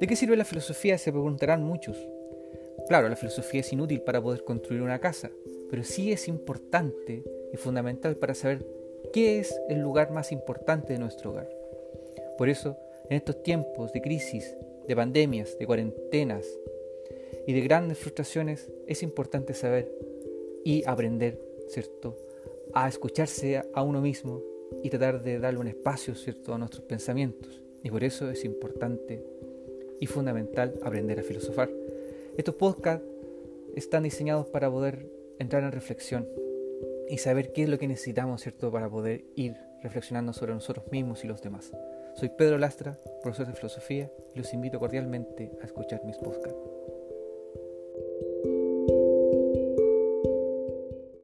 ¿De qué sirve la filosofía? Se preguntarán muchos. Claro, la filosofía es inútil para poder construir una casa, pero sí es importante y fundamental para saber qué es el lugar más importante de nuestro hogar. Por eso, en estos tiempos de crisis, de pandemias, de cuarentenas y de grandes frustraciones, es importante saber y aprender, ¿cierto?, a escucharse a uno mismo y tratar de darle un espacio, ¿cierto?, a nuestros pensamientos. Y por eso es importante y fundamental aprender a filosofar. Estos podcasts están diseñados para poder entrar en reflexión y saber qué es lo que necesitamos, ¿cierto?, para poder ir reflexionando sobre nosotros mismos y los demás. Soy Pedro Lastra, profesor de filosofía, y los invito cordialmente a escuchar mis podcasts.